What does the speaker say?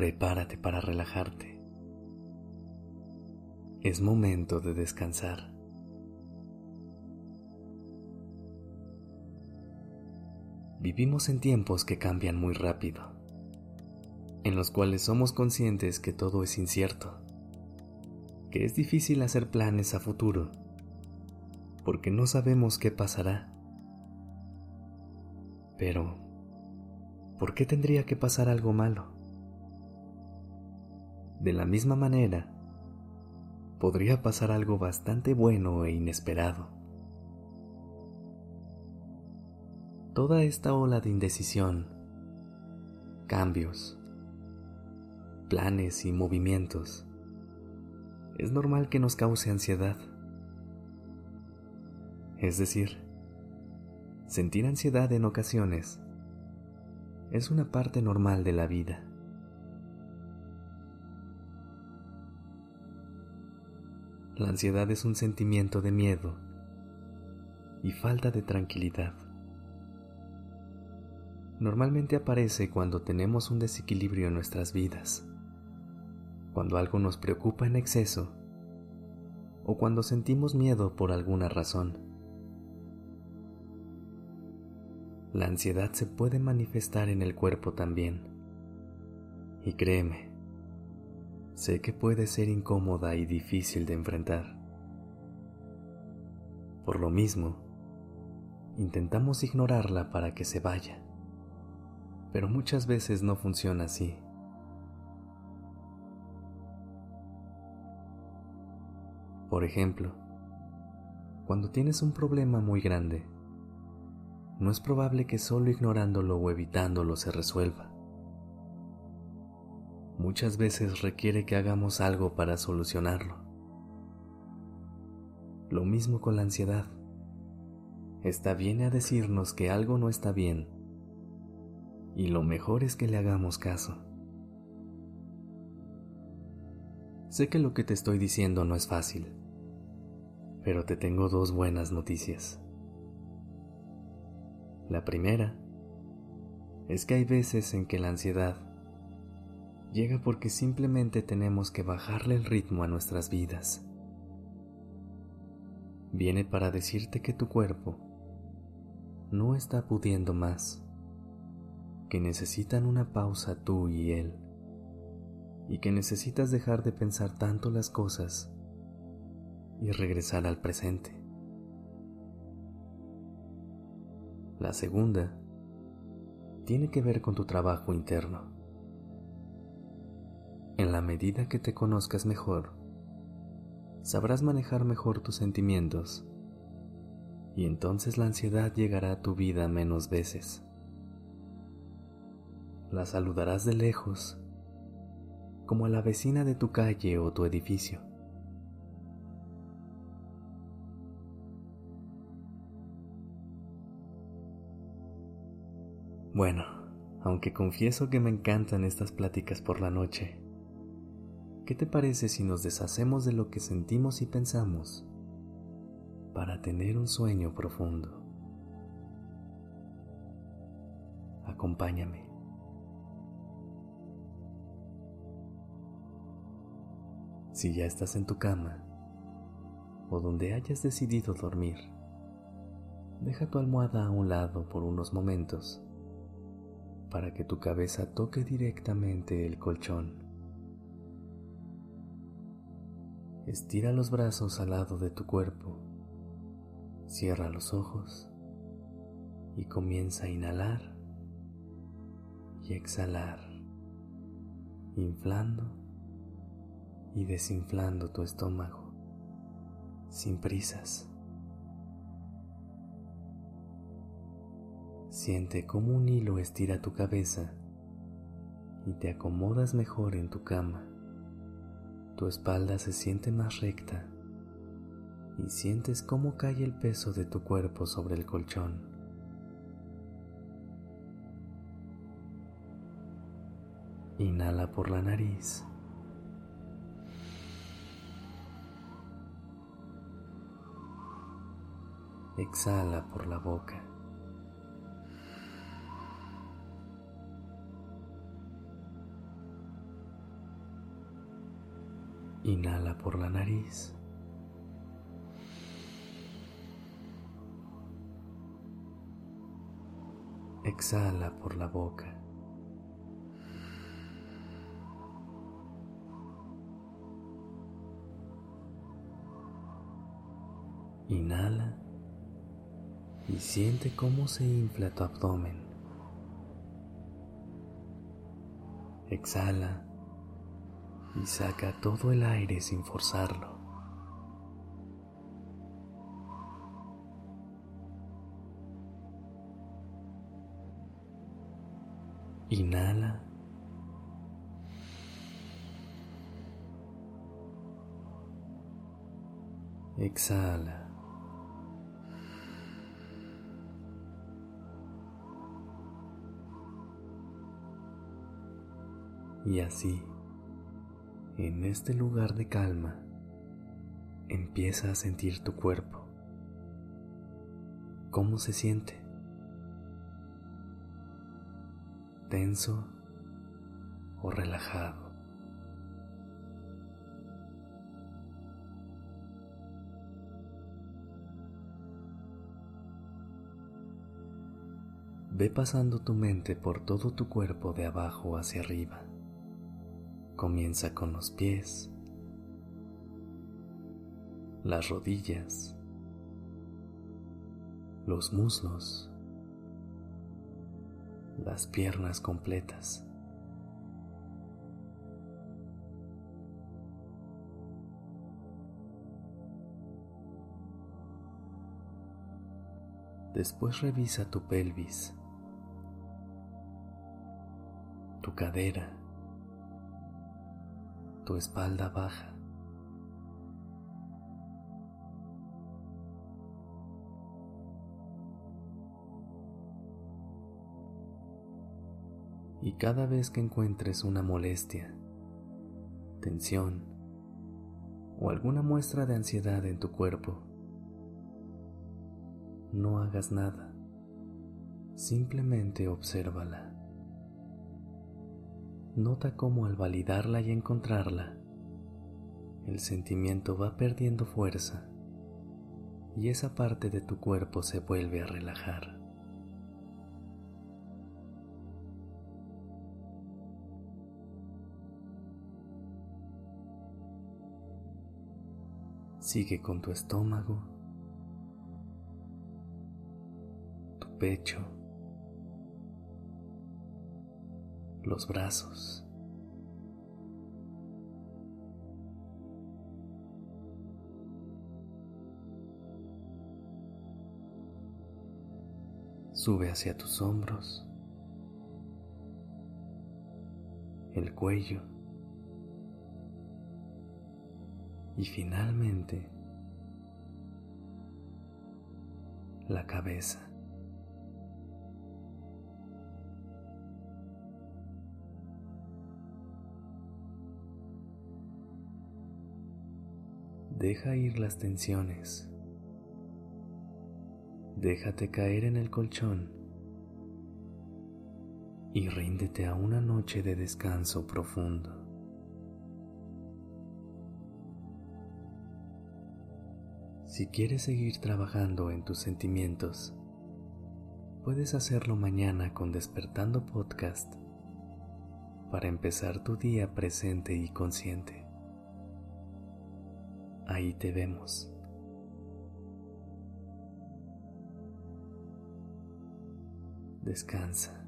Prepárate para relajarte. Es momento de descansar. Vivimos en tiempos que cambian muy rápido, en los cuales somos conscientes que todo es incierto, que es difícil hacer planes a futuro, porque no sabemos qué pasará. Pero, ¿por qué tendría que pasar algo malo? De la misma manera, podría pasar algo bastante bueno e inesperado. toda esta ola de indecisión, cambios, planes y movimientos, es normal que nos cause ansiedad. Es decir, sentir ansiedad en ocasiones es una parte normal de la vida. La ansiedad es un sentimiento de miedo y falta de tranquilidad normalmente aparece cuando tenemos un desequilibrio en nuestras vidas, cuando algo nos preocupa en exceso o cuando sentimos miedo por alguna razón. La ansiedad se puede manifestar en el cuerpo también. Y créeme, sé que puede ser incómoda y difícil de enfrentar. Por lo mismo, intentamos ignorarla para que se vaya pero muchas veces no funciona así. Por ejemplo, cuando tienes un problema muy grande, no es probable que solo ignorándolo o evitándolo se resuelva. Muchas veces requiere que hagamos algo para solucionarlo. Lo mismo con la ansiedad. Esta viene a decirnos que algo no está bien y lo mejor es que le hagamos caso. Sé que lo que te estoy diciendo no es fácil, pero te tengo dos buenas noticias. La primera es que hay veces en que la ansiedad llega porque simplemente tenemos que bajarle el ritmo a nuestras vidas. Viene para decirte que tu cuerpo no está pudiendo más que necesitan una pausa tú y él, y que necesitas dejar de pensar tanto las cosas y regresar al presente. La segunda tiene que ver con tu trabajo interno. En la medida que te conozcas mejor, sabrás manejar mejor tus sentimientos y entonces la ansiedad llegará a tu vida menos veces la saludarás de lejos, como a la vecina de tu calle o tu edificio. Bueno, aunque confieso que me encantan estas pláticas por la noche, ¿qué te parece si nos deshacemos de lo que sentimos y pensamos para tener un sueño profundo? Acompáñame. Si ya estás en tu cama o donde hayas decidido dormir, deja tu almohada a un lado por unos momentos para que tu cabeza toque directamente el colchón. Estira los brazos al lado de tu cuerpo, cierra los ojos y comienza a inhalar y exhalar, inflando y desinflando tu estómago sin prisas. Siente como un hilo estira tu cabeza y te acomodas mejor en tu cama. Tu espalda se siente más recta y sientes cómo cae el peso de tu cuerpo sobre el colchón. Inhala por la nariz. Exhala por la boca. Inhala por la nariz. Exhala por la boca. Inhala y siente cómo se infla tu abdomen. Exhala y saca todo el aire sin forzarlo. Inhala. Exhala. Y así, en este lugar de calma, empieza a sentir tu cuerpo. ¿Cómo se siente? ¿Tenso o relajado? Ve pasando tu mente por todo tu cuerpo de abajo hacia arriba. Comienza con los pies, las rodillas, los muslos, las piernas completas. Después revisa tu pelvis, tu cadera, tu espalda baja. Y cada vez que encuentres una molestia, tensión o alguna muestra de ansiedad en tu cuerpo, no hagas nada, simplemente obsérvala. Nota cómo al validarla y encontrarla, el sentimiento va perdiendo fuerza y esa parte de tu cuerpo se vuelve a relajar. Sigue con tu estómago, tu pecho, los brazos. Sube hacia tus hombros, el cuello y finalmente la cabeza. Deja ir las tensiones. Déjate caer en el colchón y ríndete a una noche de descanso profundo. Si quieres seguir trabajando en tus sentimientos, puedes hacerlo mañana con Despertando Podcast para empezar tu día presente y consciente. Ahí te vemos. Descansa.